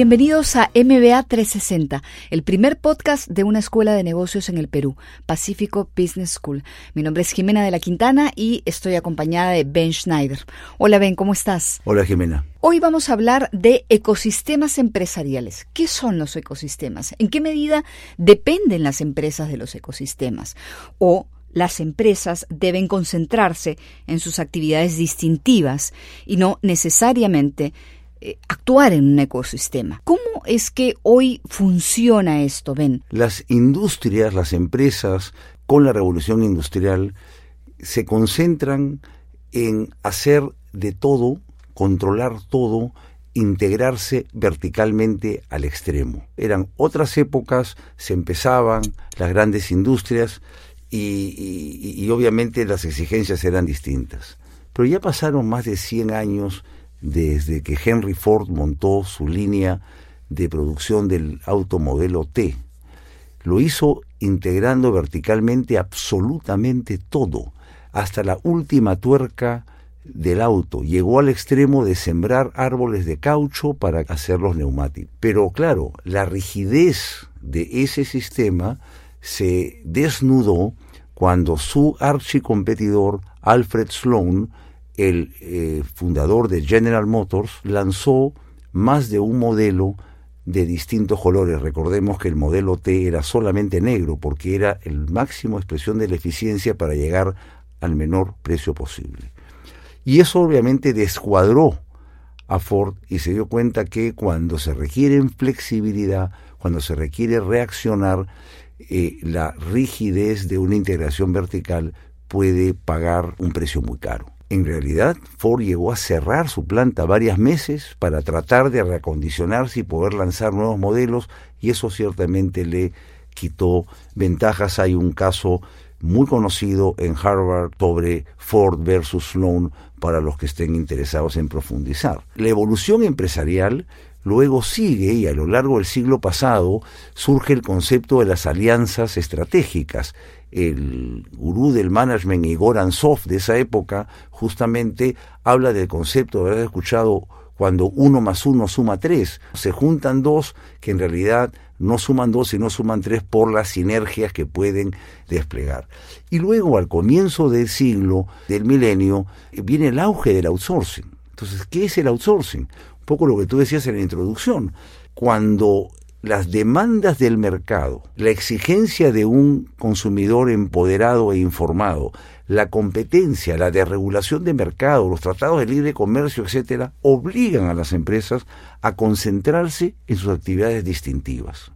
Bienvenidos a MBA 360, el primer podcast de una escuela de negocios en el Perú, Pacífico Business School. Mi nombre es Jimena de la Quintana y estoy acompañada de Ben Schneider. Hola Ben, ¿cómo estás? Hola Jimena. Hoy vamos a hablar de ecosistemas empresariales. ¿Qué son los ecosistemas? ¿En qué medida dependen las empresas de los ecosistemas? O las empresas deben concentrarse en sus actividades distintivas y no necesariamente eh, actuar en un ecosistema. ¿Cómo es que hoy funciona esto, Ben? Las industrias, las empresas, con la revolución industrial, se concentran en hacer de todo, controlar todo, integrarse verticalmente al extremo. Eran otras épocas, se empezaban las grandes industrias y, y obviamente las exigencias eran distintas. Pero ya pasaron más de 100 años desde que Henry Ford montó su línea de producción del automodelo T. Lo hizo integrando verticalmente absolutamente todo, hasta la última tuerca del auto. Llegó al extremo de sembrar árboles de caucho para hacer los neumáticos. Pero claro, la rigidez de ese sistema se desnudó cuando su archicompetidor Alfred Sloan el eh, fundador de General Motors, lanzó más de un modelo de distintos colores. Recordemos que el modelo T era solamente negro porque era el máximo expresión de la eficiencia para llegar al menor precio posible. Y eso obviamente descuadró a Ford y se dio cuenta que cuando se requiere flexibilidad, cuando se requiere reaccionar, eh, la rigidez de una integración vertical puede pagar un precio muy caro. En realidad, Ford llegó a cerrar su planta varias meses para tratar de reacondicionarse y poder lanzar nuevos modelos y eso ciertamente le quitó ventajas. Hay un caso muy conocido en Harvard sobre Ford versus Sloan para los que estén interesados en profundizar. La evolución empresarial luego sigue y a lo largo del siglo pasado surge el concepto de las alianzas estratégicas el gurú del management Igor Ansov de esa época justamente habla del concepto de haber escuchado cuando uno más uno suma tres. Se juntan dos que en realidad no suman dos, sino suman tres por las sinergias que pueden desplegar. Y luego, al comienzo del siglo, del milenio, viene el auge del outsourcing. Entonces, ¿qué es el outsourcing? Un poco lo que tú decías en la introducción. Cuando las demandas del mercado, la exigencia de un consumidor empoderado e informado, la competencia, la desregulación de mercado, los tratados de libre comercio, etcétera, obligan a las empresas a concentrarse en sus actividades distintivas.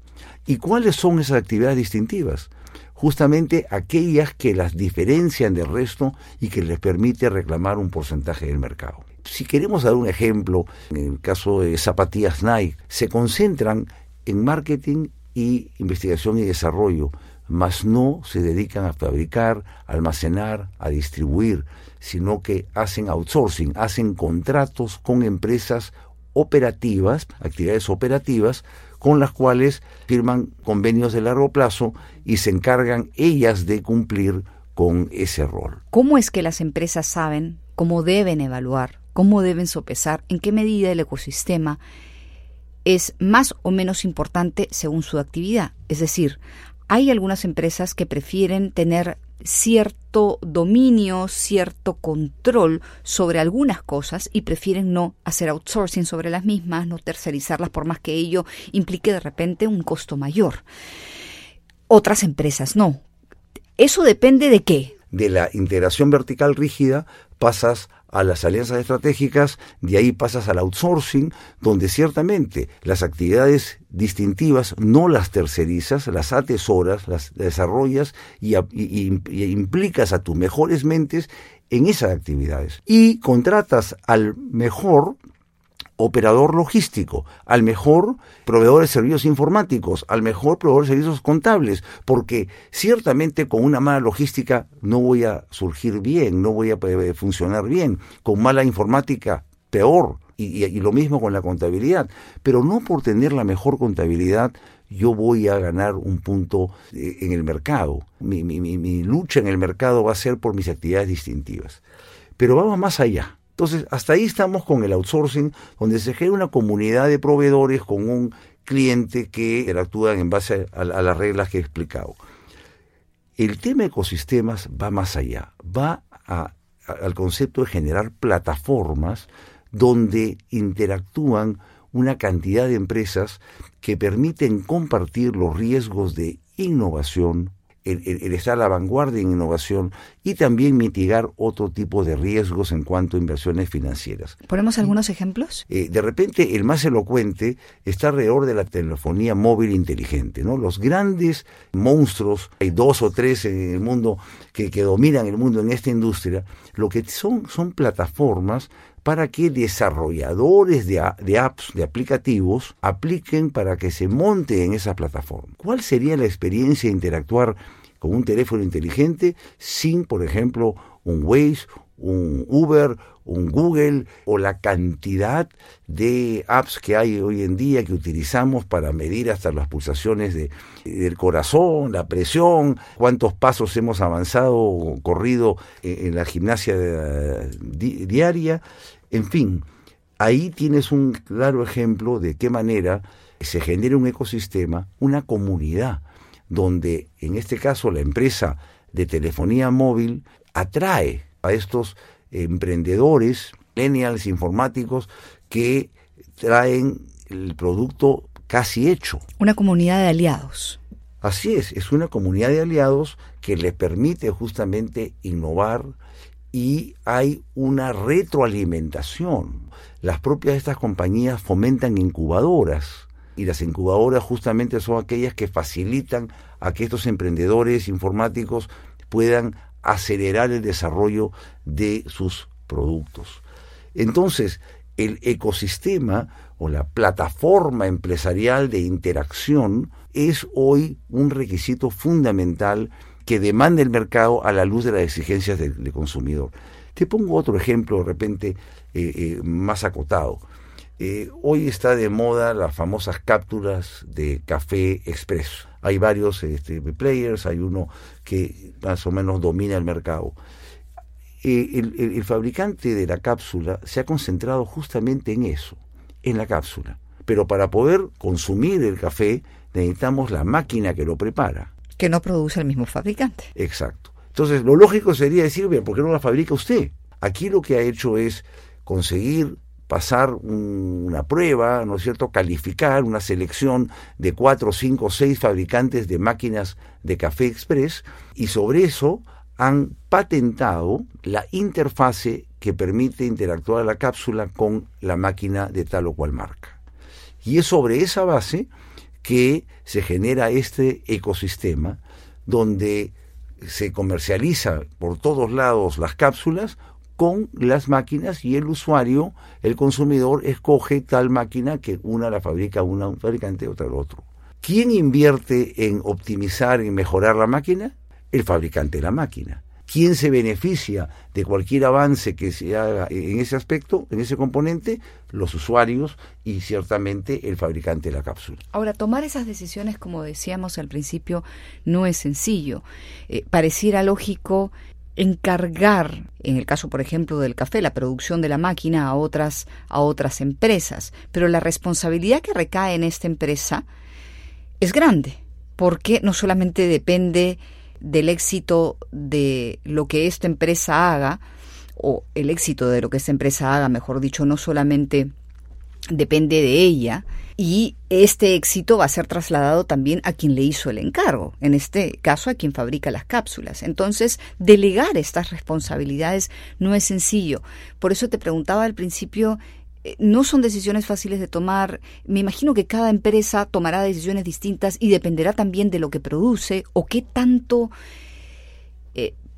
¿Y cuáles son esas actividades distintivas? Justamente aquellas que las diferencian del resto y que les permite reclamar un porcentaje del mercado. Si queremos dar un ejemplo, en el caso de zapatillas Nike, se concentran en marketing y investigación y desarrollo, mas no se dedican a fabricar, almacenar, a distribuir, sino que hacen outsourcing, hacen contratos con empresas operativas, actividades operativas, con las cuales firman convenios de largo plazo y se encargan ellas de cumplir con ese rol. ¿Cómo es que las empresas saben cómo deben evaluar, cómo deben sopesar, en qué medida el ecosistema es más o menos importante según su actividad. Es decir, hay algunas empresas que prefieren tener cierto dominio, cierto control sobre algunas cosas y prefieren no hacer outsourcing sobre las mismas, no tercerizarlas por más que ello implique de repente un costo mayor. Otras empresas no. ¿Eso depende de qué? De la integración vertical rígida pasas a las alianzas estratégicas, de ahí pasas al outsourcing, donde ciertamente las actividades distintivas no las tercerizas, las atesoras, las desarrollas y, y implicas a tus mejores mentes en esas actividades. Y contratas al mejor operador logístico, al mejor proveedor de servicios informáticos, al mejor proveedor de servicios contables, porque ciertamente con una mala logística no voy a surgir bien, no voy a eh, funcionar bien, con mala informática peor, y, lo mismo con la contabilidad, pero no por tener la mejor contabilidad yo voy a ganar un punto eh, en el mercado. Mi, mi lucha en el mercado va a ser por mis actividades distintivas. Pero vamos más allá Entonces, hasta ahí estamos con el outsourcing, donde se genera una comunidad de proveedores con un cliente que interactúan en base a, las reglas que he explicado. El tema ecosistemas va más allá, va al concepto de generar plataformas donde interactúan una cantidad de empresas que permiten compartir los riesgos de innovación, el, estar a la vanguardia en innovación y también mitigar otro tipo de riesgos en cuanto a inversiones financieras. ¿Ponemos algunos ejemplos? Eh, de repente, el más elocuente está alrededor de la telefonía móvil inteligente. ¿no? Los grandes monstruos, hay dos o tres en el mundo que, que dominan el mundo en esta industria, lo que son son plataformas para que desarrolladores de, de, apps, de aplicativos, apliquen para que se monte en esa plataforma. ¿Cuál sería la experiencia de interactuar con un teléfono inteligente sin, por ejemplo, un Waze, un Uber, un Google o la cantidad de apps que hay hoy en día que utilizamos para medir hasta las pulsaciones de, del corazón, la presión, cuántos pasos hemos avanzado corrido en la gimnasia eh, diaria. En fin, ahí tienes un claro ejemplo de qué manera se genera un ecosistema, una comunidad, donde en este caso la empresa de telefonía móvil atrae a estos emprendedores, millennials informáticos, que traen el producto casi hecho. Una comunidad de aliados. Así es, es una comunidad de aliados que le permite justamente innovar, y hay una retroalimentación. Las propias de estas compañías fomentan incubadoras y las incubadoras justamente son aquellas que facilitan a que estos emprendedores informáticos puedan acelerar el desarrollo de sus productos. Entonces, el ecosistema o la plataforma empresarial de interacción es hoy un requisito fundamental que demanda el mercado a la luz de las exigencias del, consumidor. Te pongo otro ejemplo de repente eh, eh, más acotado. Eh, hoy está de moda las famosas cápsulas de café expreso. Hay varios este, players, hay uno que más o menos domina el mercado. el, el, fabricante de la cápsula se ha concentrado justamente en eso, en la cápsula. Pero para poder consumir el café necesitamos la máquina que lo prepara que no produce el mismo fabricante. Exacto. Entonces, lo lógico sería decir, ¿por qué no la fabrica usted? Aquí lo que ha hecho es conseguir pasar una prueba, ¿no es cierto?, calificar una selección de cuatro, cinco, seis fabricantes de máquinas de café express y sobre eso han patentado la interfase que permite interactuar la cápsula con la máquina de tal o cual marca. Y es sobre esa base que se genera este ecosistema donde se comercializa por todos lados las cápsulas con las máquinas y el usuario, el consumidor, escoge tal máquina que una la fabrica una un fabricante, otra el otro. ¿Quién invierte en optimizar y mejorar la máquina? El fabricante de la máquina. ¿Quién se beneficia de cualquier avance que se haga en ese aspecto, en ese componente? Los usuarios y ciertamente el fabricante de la cápsula. Ahora, tomar esas decisiones, como decíamos al principio, no es sencillo. Eh, pareciera lógico encargar, en el caso, por ejemplo, del café, la producción de la máquina a otras, a otras empresas, pero la responsabilidad que recae en esta empresa es grande, porque no solamente depende del éxito de lo que esta empresa haga, o el éxito de lo que esta empresa haga, mejor dicho, no solamente depende de ella, y este éxito va a ser trasladado también a quien le hizo el encargo, en este caso a quien fabrica las cápsulas. Entonces, delegar estas responsabilidades no es sencillo. Por eso te preguntaba al principio eh, no son decisiones fáciles de tomar. Me imagino que cada empresa tomará decisiones distintas y dependerá también de lo que produce o qué tanto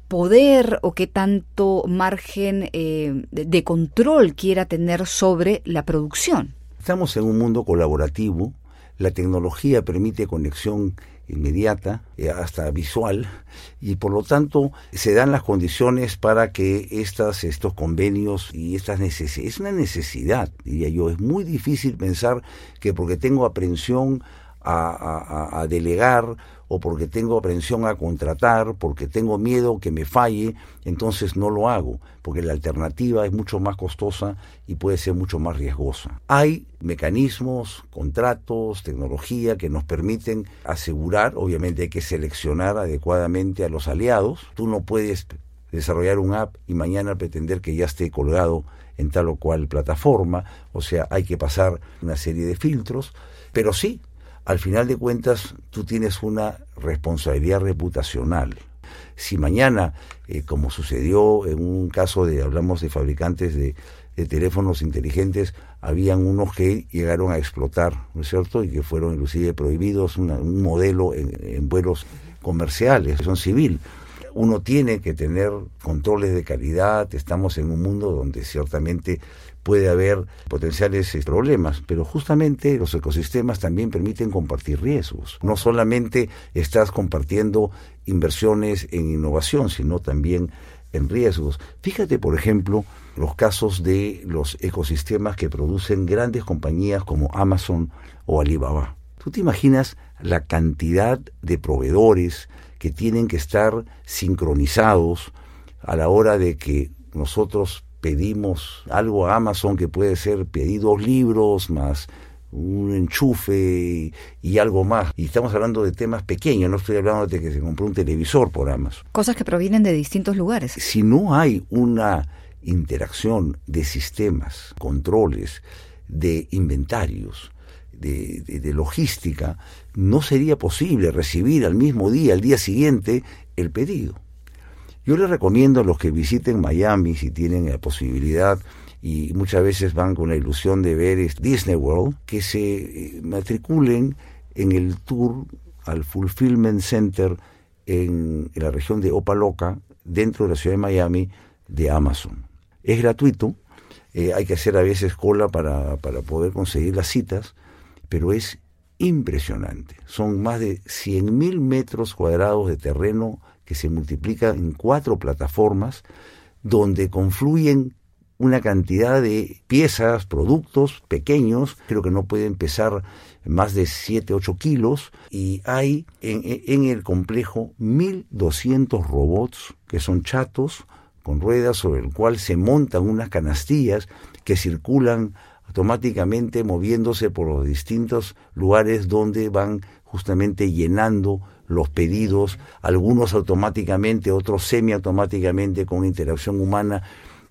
poder o qué tanto margen eh, de control quiera tener sobre la producción. Estamos en un mundo colaborativo. La tecnología permite conexión inmediata, eh, hasta visual, y por lo tanto se dan las condiciones para que estas, estos convenios y estas necesidades, es una necesidad, diría yo, es muy difícil pensar que porque tengo aprehensión a, a delegar o porque tengo aprensión a contratar, porque tengo miedo que me falle, entonces no lo hago, porque la alternativa es mucho más costosa y puede ser mucho más riesgosa. Hay mecanismos, contratos, tecnología que nos permiten asegurar, obviamente hay que seleccionar adecuadamente a los aliados, tú no puedes desarrollar un app y mañana pretender que ya esté colgado en tal o cual plataforma, o sea, hay que pasar una serie de filtros, pero sí, al final de cuentas tú tienes una responsabilidad reputacional. Si mañana, eh, como sucedió en un caso de, hablamos de fabricantes de, teléfonos inteligentes, habían unos que llegaron a explotar, ¿no es cierto? Y que fueron inclusive prohibidos, un modelo en, en vuelos comerciales, son civil uno tiene que tener controles de calidad, estamos en un mundo donde ciertamente puede haber potenciales eh, problemas, pero justamente los ecosistemas también permiten compartir riesgos. No solamente estás compartiendo inversiones en innovación, sino también en riesgos. Fíjate, por ejemplo, los casos de los ecosistemas que producen grandes compañías como Amazon o Alibaba. ¿Tú te imaginas la cantidad de proveedores que tienen que estar sincronizados a la hora de que nosotros pedimos algo a Amazon que puede ser pedir dos libros más un enchufe y, algo más. Y estamos hablando de temas pequeños, no estoy hablando de que se compró un televisor por Amazon. Cosas que provienen de distintos lugares. Si no hay una interacción de sistemas, controles, de inventarios, de, de, logística, no sería posible recibir al mismo día, al día siguiente, el pedido. Yo les recomiendo a los que visiten Miami, si tienen la posibilidad, y muchas veces van con la ilusión de ver Disney World, que se eh, matriculen en el tour al Fulfillment Center en, la región de Opaloca, dentro de la ciudad de Miami, de Amazon. Es gratuito, eh, hay que hacer a veces cola para, para poder conseguir las citas, pero es impresionante. Son más de 100.000 metros cuadrados de terreno que se multiplica en cuatro plataformas donde confluyen una cantidad de piezas, productos pequeños, creo que no pueden pesar más de 7, 8 kilos, y hay en, en el complejo 1.200 robots que son chatos con ruedas sobre el cual se montan unas canastillas que circulan automáticamente moviéndose por los distintos lugares donde van justamente llenando los pedidos, algunos automáticamente, otros semiautomáticamente con interacción humana,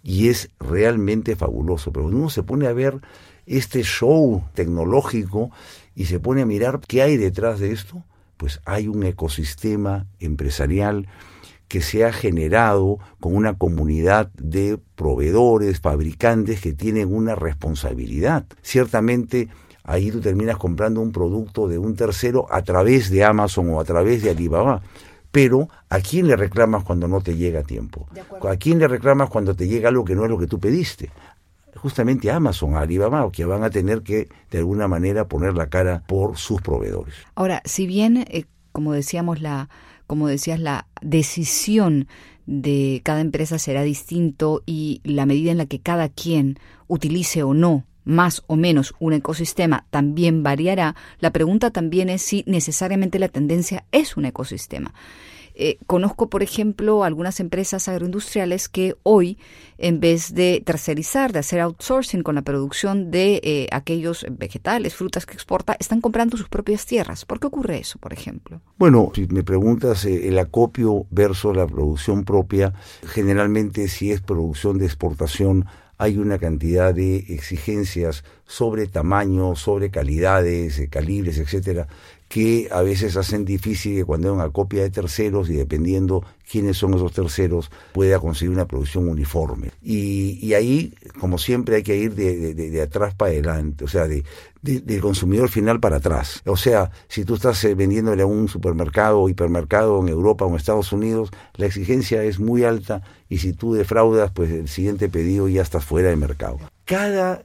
y es realmente fabuloso. Pero uno se pone a ver este show tecnológico y se pone a mirar qué hay detrás de esto, pues hay un ecosistema empresarial que se ha generado con una comunidad de proveedores, fabricantes que tienen una responsabilidad. Ciertamente ahí tú terminas comprando un producto de un tercero a través de Amazon o a través de Alibaba. Pero ¿a quién le reclamas cuando no te llega a tiempo? ¿A quién le reclamas cuando te llega algo que no es lo que tú pediste? Justamente a Amazon, a Alibaba, que van a tener que de alguna manera poner la cara por sus proveedores. Ahora, si bien, eh, como decíamos, la, como decías, la decisión de cada empresa será distinto y la medida en la que cada quien utilice o no más o menos un ecosistema también variará, la pregunta también es si necesariamente la tendencia es un ecosistema. Eh, conozco, por ejemplo, algunas empresas agroindustriales que hoy, en vez de tercerizar, de hacer outsourcing con la producción de eh, aquellos vegetales, frutas que exporta, están comprando sus propias tierras. ¿Por qué ocurre eso, por ejemplo? Bueno, si me preguntas eh, el acopio versus la producción propia, generalmente si es producción de exportación, hay una cantidad de exigencias sobre tamaño, sobre calidades, eh, calibres, etcétera, que a veces hacen difícil que cuando hay una copia de terceros y dependiendo quiénes son esos terceros pueda conseguir una producción uniforme. Y, ahí, como siempre, hay que ir de, atrás para adelante, o sea, de, del consumidor final para atrás. O sea, si tú estás eh, vendiéndole a un supermercado o hipermercado en Europa o en Estados Unidos, la exigencia es muy alta y si tú defraudas, pues el siguiente pedido ya estás fuera de mercado. Cada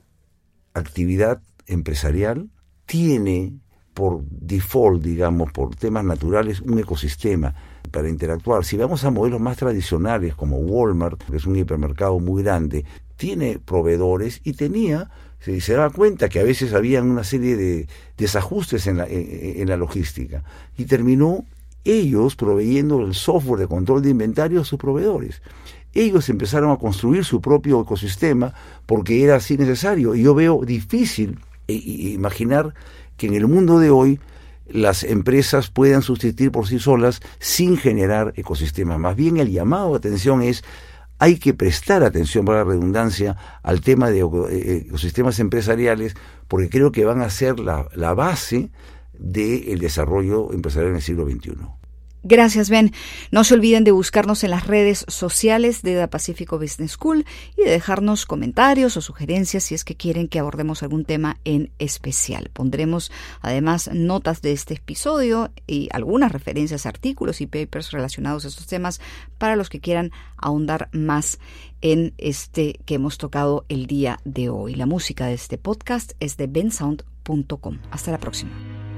actividad empresarial tiene por default, digamos, por temas naturales, un ecosistema para interactuar. Si vamos a modelos más tradicionales como Walmart, que es un hipermercado muy grande, tiene proveedores y tenía se, daba cuenta que a veces había una serie de desajustes en la, en la logística y terminó ellos proveyendo el software de control de inventario a sus proveedores. Ellos empezaron a construir su propio ecosistema porque era así necesario. Y yo veo difícil eh, imaginar que en el mundo de hoy las empresas puedan sustituir por sí solas sin generar ecosistemas. Más bien el llamado de atención es hay que prestar atención para la redundancia al tema de eh, ecosistemas empresariales porque creo que van a ser la, la base del desarrollo empresarial en el siglo XXI. Gracias, Ben. No se olviden de buscarnos en las redes sociales de The Pacifico Business School y de dejarnos comentarios o sugerencias si es que quieren que abordemos algún tema en especial. Pondremos además notas de este episodio y algunas referencias artículos y papers relacionados a estos temas para los que quieran ahondar más en este que hemos tocado el día de hoy. La música de este podcast es de bensound.com. Hasta la próxima.